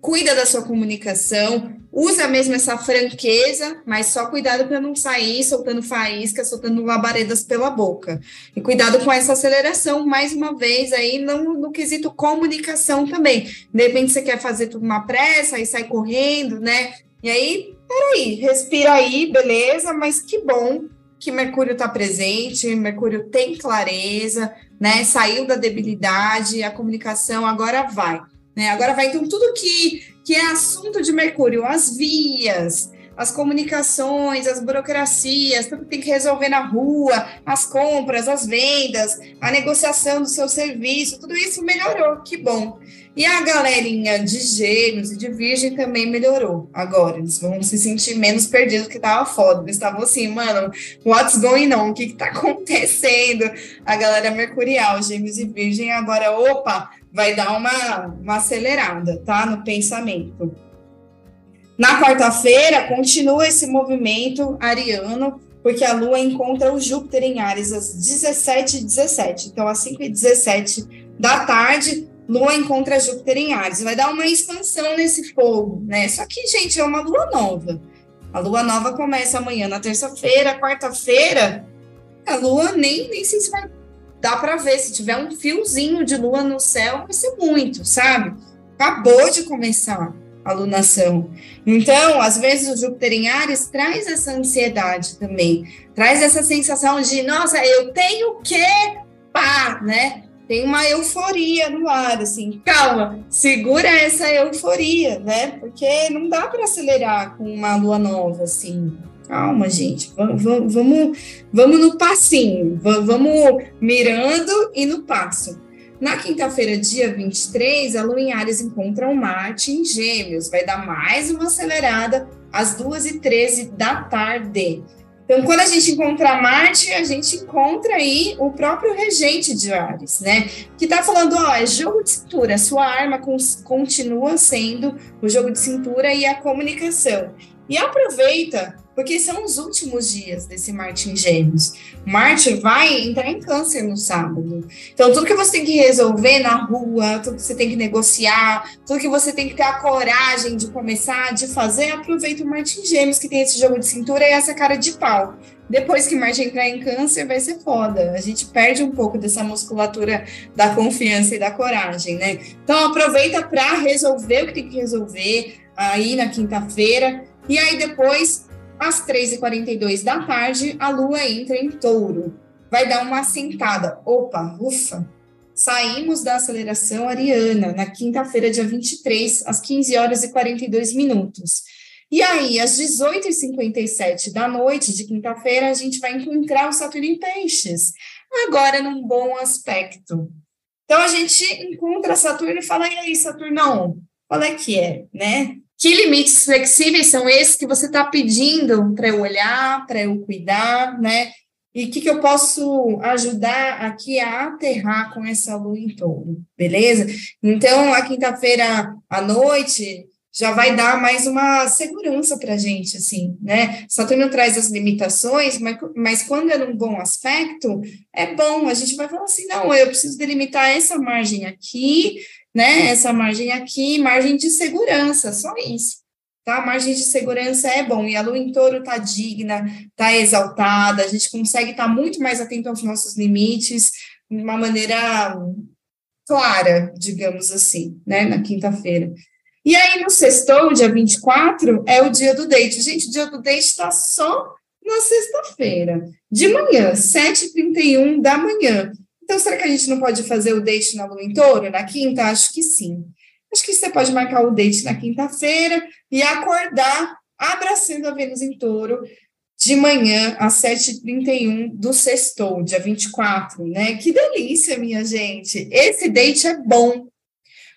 Cuida da sua comunicação, usa mesmo essa franqueza, mas só cuidado para não sair soltando faísca, soltando labaredas pela boca. E cuidado com essa aceleração, mais uma vez, aí no, no quesito comunicação também. De repente você quer fazer tudo uma pressa, aí sai correndo, né? E aí, peraí, respira aí, beleza, mas que bom que Mercúrio está presente, Mercúrio tem clareza, né? Saiu da debilidade, a comunicação agora vai. Né? Agora vai, então, tudo que, que é assunto de Mercúrio, as vias, as comunicações, as burocracias, tudo que tem que resolver na rua, as compras, as vendas, a negociação do seu serviço, tudo isso melhorou, que bom. E a galerinha de gêmeos e de virgem também melhorou agora. Eles vão se sentir menos perdidos que tava foda. Eles estavam assim, mano, what's going on? O que, que tá acontecendo? A galera mercurial, gêmeos e virgem, agora, opa, vai dar uma, uma acelerada, tá? No pensamento. Na quarta-feira, continua esse movimento ariano, porque a Lua encontra o Júpiter em Ares às 17h17. Então, às 5h17 da tarde, Lua encontra Júpiter em Ares. Vai dar uma expansão nesse fogo, né? Só que, gente, é uma Lua nova. A Lua nova começa amanhã na terça-feira, quarta-feira, a Lua nem, nem sei se vai dá para ver, se tiver um fiozinho de lua no céu, vai ser muito, sabe? Acabou de começar a lunação. Então, às vezes o Júpiter em Ares traz essa ansiedade também, traz essa sensação de, nossa, eu tenho que pá, né? Tem uma euforia no ar, assim, calma, segura essa euforia, né? Porque não dá para acelerar com uma lua nova, assim calma, gente, vamos, vamos, vamos no passinho, vamos mirando e no passo. Na quinta-feira, dia 23, a Lua em Ares encontra o Marte em Gêmeos, vai dar mais uma acelerada às 2h13 da tarde. Então, quando a gente encontra Marte, a gente encontra aí o próprio regente de Ares, né? Que tá falando, ó, é jogo de cintura, sua arma continua sendo o jogo de cintura e a comunicação. E aproveita porque são os últimos dias desse Marte em Gêmeos. Marte vai entrar em câncer no sábado. Então, tudo que você tem que resolver na rua, tudo que você tem que negociar, tudo que você tem que ter a coragem de começar, de fazer, aproveita o Marte em Gêmeos, que tem esse jogo de cintura e essa cara de pau. Depois que Marte entrar em câncer, vai ser foda. A gente perde um pouco dessa musculatura da confiança e da coragem, né? Então, aproveita para resolver o que tem que resolver aí na quinta-feira. E aí, depois, às 3h42 da tarde, a Lua entra em touro. Vai dar uma assentada. Opa, ufa! Saímos da aceleração ariana na quinta-feira, dia 23, às 15 horas e 42 minutos. E aí, às 18h57 da noite de quinta-feira, a gente vai encontrar o Saturno em Peixes, agora num bom aspecto. Então, a gente encontra Saturno e fala: e aí, Saturno, qual é que é, né? Que limites flexíveis são esses que você está pedindo para eu olhar, para eu cuidar, né? E o que, que eu posso ajudar aqui a aterrar com essa lua em touro, beleza? Então, a quinta-feira à noite já vai dar mais uma segurança para a gente, assim, né? Saturno traz as limitações, mas, mas quando é num bom aspecto, é bom, a gente vai falar assim, não, eu preciso delimitar essa margem aqui, né? Essa margem aqui, margem de segurança, só isso. Tá? margem de segurança é bom, e a lua em touro está digna, está exaltada, a gente consegue estar tá muito mais atento aos nossos limites, de uma maneira clara, digamos assim, né? Na quinta-feira. E aí, no sextou, dia 24, é o dia do date. Gente, o dia do date está só na sexta-feira, de manhã, 7h31 da manhã. Então, será que a gente não pode fazer o date na lua em touro na quinta? Acho que sim. Acho que você pode marcar o date na quinta-feira e acordar abraçando a Vênus em touro de manhã às 7h31 do sextou, dia 24, né? Que delícia, minha gente! Esse date é bom,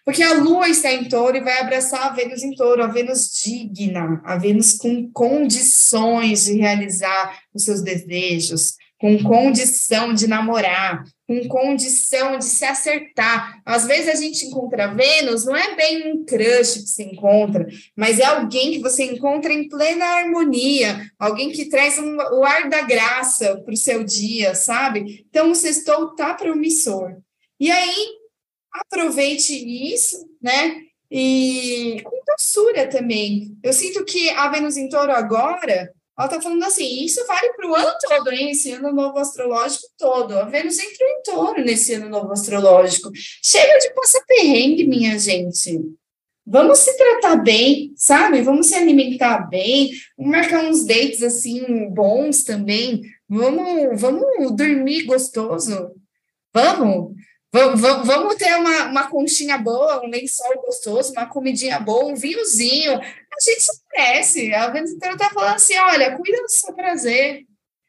porque a Lua está em touro e vai abraçar a Vênus em touro, a Vênus digna, a Vênus com condições de realizar os seus desejos, com condição de namorar, com condição de se acertar. Às vezes a gente encontra Vênus, não é bem um crush que se encontra, mas é alguém que você encontra em plena harmonia, alguém que traz um, o ar da graça para o seu dia, sabe? Então o sextou tá promissor. E aí, aproveite isso, né? E com doçura também. Eu sinto que a Vênus em touro agora ela está falando assim, isso vale para o ano todo, hein? Esse ano novo astrológico todo. A Vênus entrou em touro nesse ano novo astrológico. Chega de passar perrengue, minha gente. Vamos se tratar bem, sabe? Vamos se alimentar bem, vamos marcar uns dates assim bons também. Vamos, vamos dormir gostoso. Vamos. Vamos, vamos ter uma, uma conchinha boa, um lençol gostoso, uma comidinha boa, um vinhozinho. A gente se cresce. A inteira está falando assim: olha, cuida do seu prazer.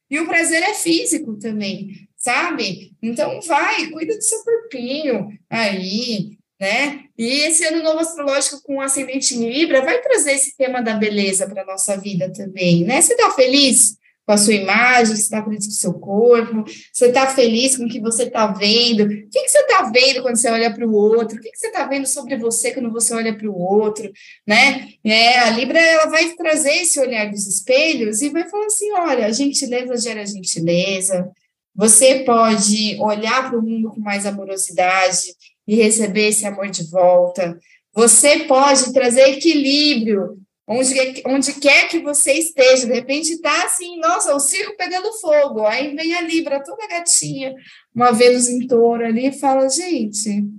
E o prazer é físico também, sabe? Então vai, cuida do seu corpinho aí, né? E esse ano novo astrológico com ascendente em Libra vai trazer esse tema da beleza para nossa vida também, né? Você está feliz? Com a sua imagem, você está feliz com o seu corpo, você está feliz com o que você está vendo, o que, que você está vendo quando você olha para o outro, o que, que você está vendo sobre você quando você olha para o outro, né? É, a Libra ela vai trazer esse olhar dos espelhos e vai falar assim: olha, a gentileza gera gentileza, você pode olhar para o mundo com mais amorosidade e receber esse amor de volta. Você pode trazer equilíbrio onde, onde quer que você esteja, de repente está assim, nossa, o circo pegando fogo, aí vem a Libra toda gatinha, uma Vênus em touro ali, e fala, gente, o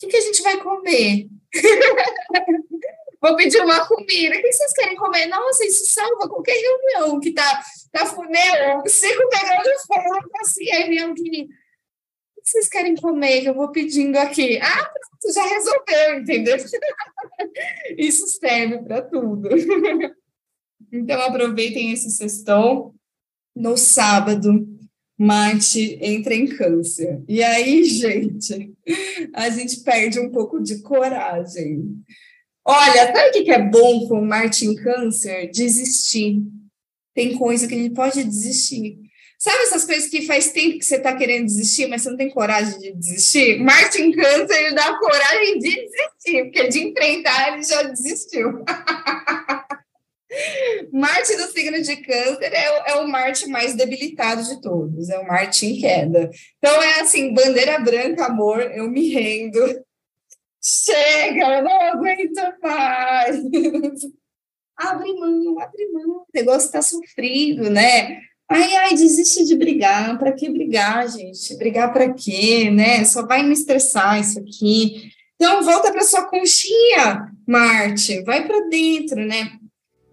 que, que a gente vai comer? Vou pedir uma comida, o que vocês querem comer? Nossa, isso salva qualquer reunião que tá, tá né, o circo pegando fogo, assim, aí vem alguém que vocês querem comer? Que eu vou pedindo aqui. Ah, pronto, já resolveu, entendeu? Isso serve para tudo. Então, aproveitem esse sextou. No sábado, Marte entra em câncer. E aí, gente, a gente perde um pouco de coragem. Olha, sabe o que é bom com Marte em câncer? Desistir. Tem coisa que ele pode desistir. Sabe essas coisas que faz tempo que você está querendo desistir, mas você não tem coragem de desistir? Martin Câncer, ele dá coragem de desistir, porque de enfrentar ele já desistiu. Marte do signo de câncer é, é, o Marte mais debilitado de todos, é o Marte em queda. Então é assim, bandeira branca, amor, eu me rendo. Chega, eu não aguento mais. abre mão, abre mão, o negócio está sofrido, né? Ai, ai, desiste de brigar. Para que brigar, gente? Brigar para quê, né? Só vai me estressar isso aqui. Então, volta para sua conchinha, Marte. Vai para dentro, né?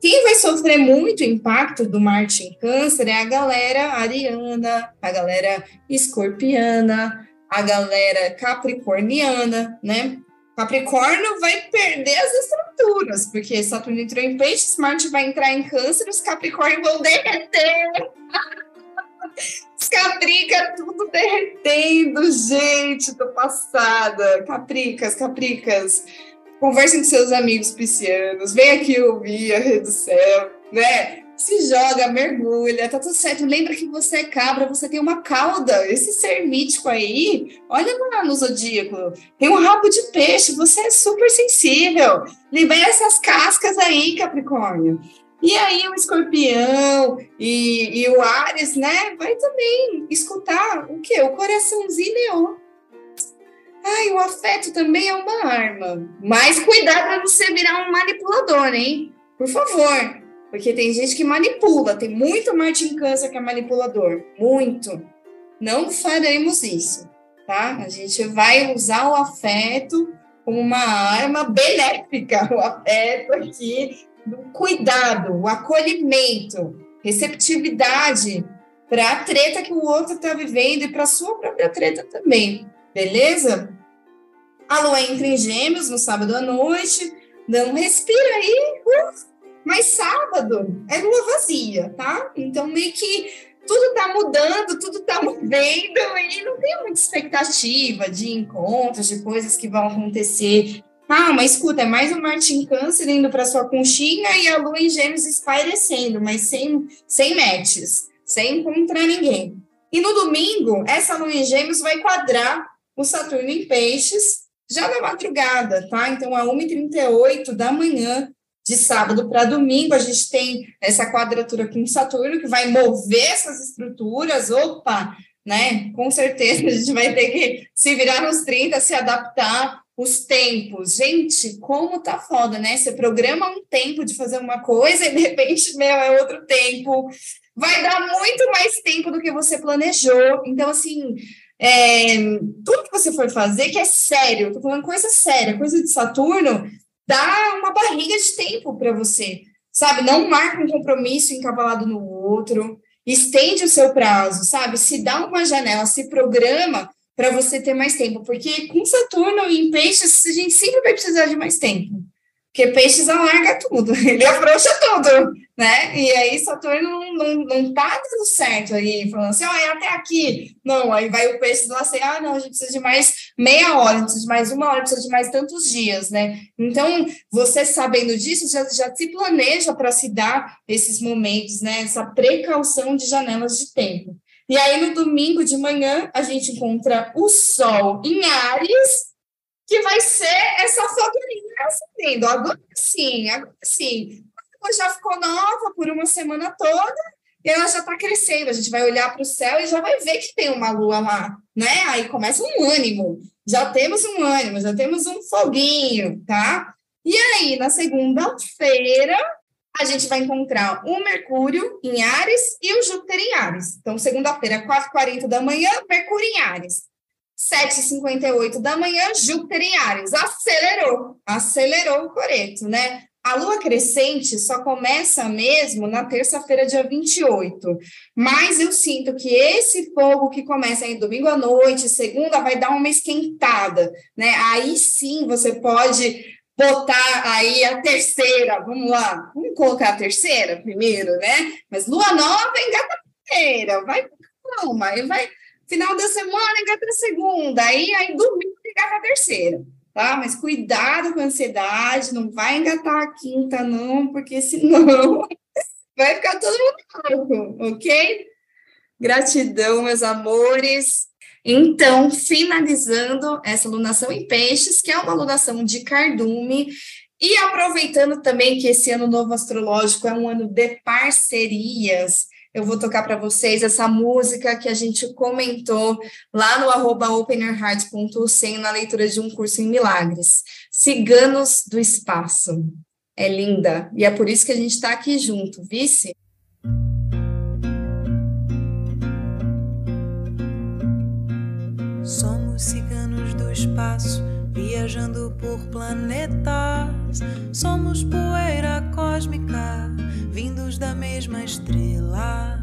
Quem vai sofrer muito impacto do Marte em Câncer é a galera ariana, a galera escorpiana, a galera capricorniana, né? Capricórnio vai perder as estruturas, porque Saturno entrou em peixes, Marte vai entrar em câncer, os Capricórnio vão derreter. Os caprica tudo derretendo, gente, tô passada. Capricas, capricas, conversem com seus amigos piscianos, vem aqui ouvir a Rede do Céu, né? Se joga, mergulha, tá tudo certo. Lembra que você é cabra, você tem uma cauda. Esse ser mítico aí, olha lá no zodíaco, tem um rabo de peixe, você é super sensível. Libera essas cascas aí, Capricórnio. E aí o escorpião e, e o Ares, né, vai também escutar o quê? O coraçãozinho leão. Ai, o afeto também é uma arma. Mas cuidado para você virar um manipulador, hein? Por favor. Porque tem gente que manipula, tem muito Marte em câncer que é manipulador, muito. Não faremos isso, tá? A gente vai usar o afeto como uma arma benéfica, o afeto aqui, do cuidado, o acolhimento, receptividade para a treta que o outro está vivendo e para a sua própria treta também, beleza? A lua entra em gêmeos no sábado à noite, dá um respira aí, uh, mas sábado é lua vazia, tá? Então, meio que tudo tá mudando, tudo tá movendo e não tem muita expectativa de encontros, de coisas que vão acontecer. Ah, mas escuta, é mais um Martin Câncer indo para sua conchinha e a lua em gêmeos espairecendo, mas sem, sem matches, sem encontrar ninguém. E no domingo, essa lua em Gêmeos vai quadrar o Saturno em Peixes já na madrugada, tá? Então, a 1h38 da manhã, de sábado para domingo, a gente tem essa quadratura com Saturno, que vai mover essas estruturas. Opa, né? Com certeza a gente vai ter que se virar nos 30, se adaptar os tempos. Gente, como tá foda, né? Você programa um tempo de fazer uma coisa e de repente, meu, é outro tempo. Vai dar muito mais tempo do que você planejou. Então, assim, é, tudo que você for fazer, que é sério, tô falando coisa séria, coisa de Saturno, dá uma barriga de tempo para você, sabe? Não marca um compromisso encavalado no outro, estende o seu prazo, sabe? Se dá uma janela, se programa para você ter mais tempo, porque com Saturno e em peixes, a gente sempre vai precisar de mais tempo. Porque peixes alarga tudo, ele afrouxa tudo, né? E aí Saturno não, não, não tá dando certo aí, falando assim, olha, até aqui. Não, aí vai o peixe lá assim, ah, não, a gente precisa de mais meia hora, precisa de mais uma hora, precisa de mais tantos dias, né? Então, você sabendo disso, já, já se planeja para se dar esses momentos, né? Essa precaução de janelas de tempo. E aí, no domingo de manhã, a gente encontra o Sol em Ares, que vai ser essa fogueirinha acendendo. Agora sim, agora sim. Ela já ficou nova por uma semana toda e ela já está crescendo. A gente vai olhar para o céu e já vai ver que tem uma lua lá, né? Aí começa um ânimo. Já temos um ânimo, já temos um foguinho, tá? E aí, na segunda-feira, a gente vai encontrar o Mercúrio em Ares e o Júpiter em Ares. Então, segunda-feira, 4h40 da manhã, Mercúrio em Ares. 7h58 da manhã, Júpiter em Ares. Acelerou, acelerou o coreto, né? A lua crescente só começa mesmo na terça-feira, dia 28. Mas eu sinto que esse fogo que começa aí domingo à noite, segunda, vai dar uma esquentada, né? Aí sim você pode botar aí a terceira. Vamos lá, vamos colocar a terceira primeiro, né? Mas lua nova engata a primeira, vai calma, aí vai final da semana engata a segunda, aí, aí domingo engata a terceira, tá? Mas cuidado com a ansiedade, não vai engatar a quinta, não, porque senão vai ficar todo mundo louco, ok? Gratidão, meus amores. Então, finalizando essa lunação em peixes, que é uma lunação de cardume, e aproveitando também que esse ano novo astrológico é um ano de parcerias, eu vou tocar para vocês essa música que a gente comentou lá no arroba openerheart.100 na leitura de um curso em milagres. Ciganos do Espaço. É linda. E é por isso que a gente está aqui junto, vice? Somos ciganos do espaço, viajando por planetas. Somos poeira cósmica vindos da mesma estrela.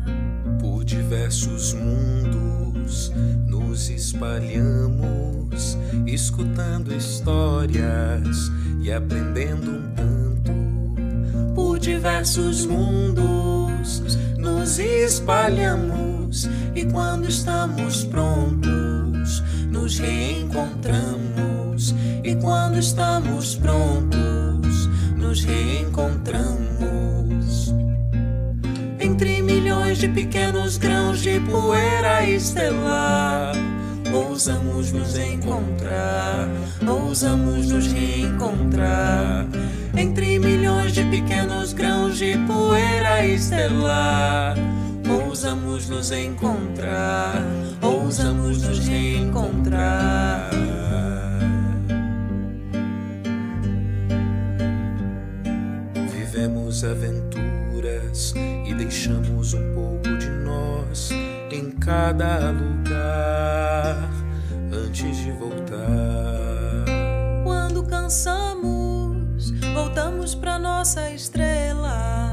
Por diversos mundos nos espalhamos, escutando histórias e aprendendo um tanto. Por diversos mundos nos espalhamos e quando estamos prontos nos reencontramos. E quando estamos prontos nos reencontramos entre milhões de pequenos grãos de poeira estelar. Ousamos nos encontrar, ousamos nos reencontrar. Entre milhões de pequenos grãos de poeira estelar. Ousamos nos encontrar, ousamos nos reencontrar. Vivemos aventuras deixamos um pouco de nós em cada lugar antes de voltar. Quando cansamos, voltamos para nossa estrela,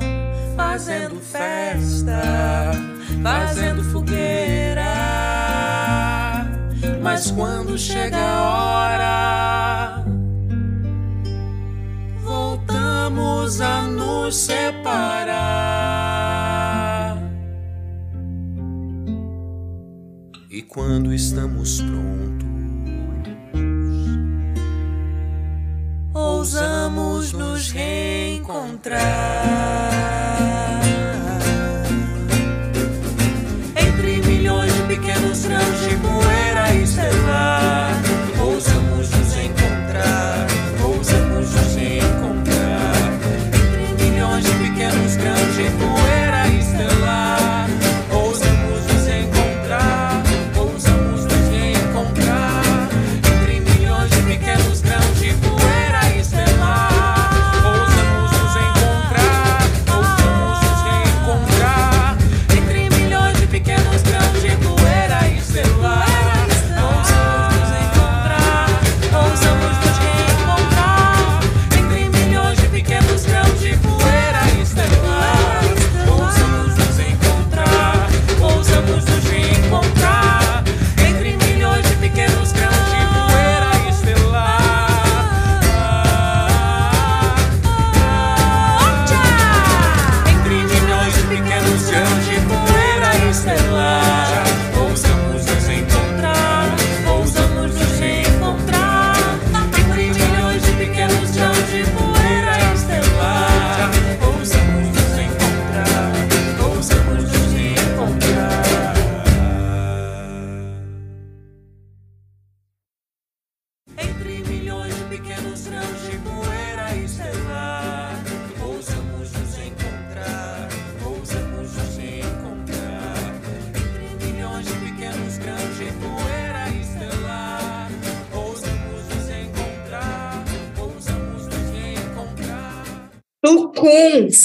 fazendo festa, fazendo fogueira. Mas quando chega a hora, voltamos a nos separar. E quando estamos prontos, ousamos nos reencontrar. Entre milhões de pequenos grãos de poeira e estelar.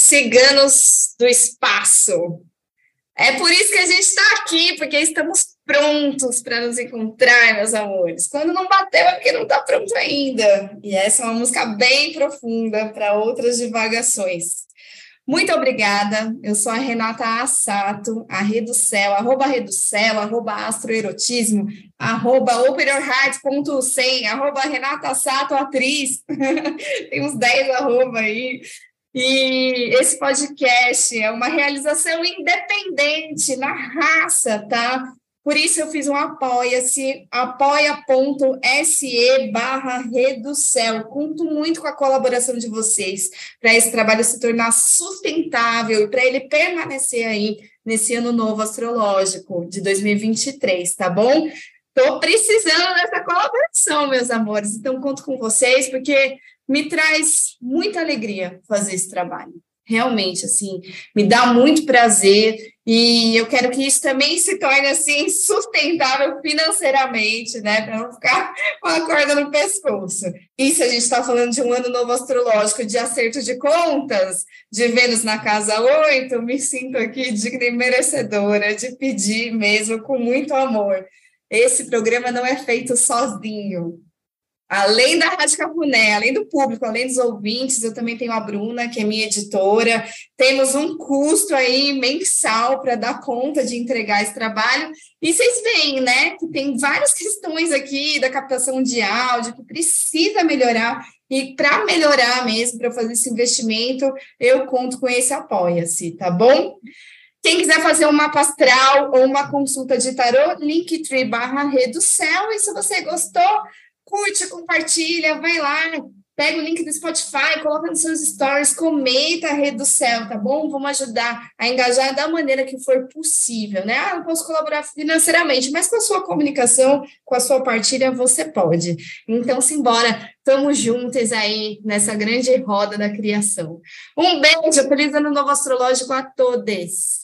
Ciganos do Espaço. É por isso que a gente está aqui, porque estamos prontos para nos encontrar, meus amores. Quando não bateu é porque não está pronto ainda. E essa é uma música bem profunda para outras divagações. Muito obrigada. Eu sou a Renata Assato, a Reducel, arroba Reducel, arroba astroerotismo, arroba operiorheart.100, arroba Renata Assato, atriz. Tem uns 10 arroba aí. E esse podcast é uma realização independente, na raça, tá? Por isso eu fiz um apoia-se, apoia.se barra Reducel. Conto muito com a colaboração de vocês para esse trabalho se tornar sustentável e para ele permanecer aí nesse ano novo astrológico de 2023, tá bom? Estou precisando dessa colaboração, meus amores. Então, conto com vocês, porque me traz muita alegria fazer esse trabalho. Realmente, assim, me dá muito prazer e eu quero que isso também se torne, assim, sustentável financeiramente, né? Para não ficar com a corda no pescoço. E se a gente está falando de um ano novo astrológico de acerto de contas, de Vênus na casa 8, me sinto aqui digna e merecedora de pedir mesmo com muito amor. Esse programa não é feito sozinho, Além da Rádio Capuné, além do público, além dos ouvintes, eu também tenho a Bruna, que é minha editora. Temos um custo aí mensal para dar conta de entregar esse trabalho. E vocês veem, né, que tem várias questões aqui da captação de áudio que precisa melhorar. E para melhorar mesmo, para fazer esse investimento, eu conto com esse apoia-se, tá bom? Quem quiser fazer um mapa astral ou uma consulta de tarô, linktree barra reducel. E se você gostou, curte, compartilha, vai lá, pega o link do Spotify, coloca nos seus stories, comenta a rede do céu, tá bom? Vamos ajudar a engajar da maneira que for possível, né? Ah, não posso colaborar financeiramente, mas com a sua comunicação, com a sua partilha, você pode. Então, simbora, estamos juntos aí nessa grande roda da criação. Um beijo, feliz ano novo astrológico a todos.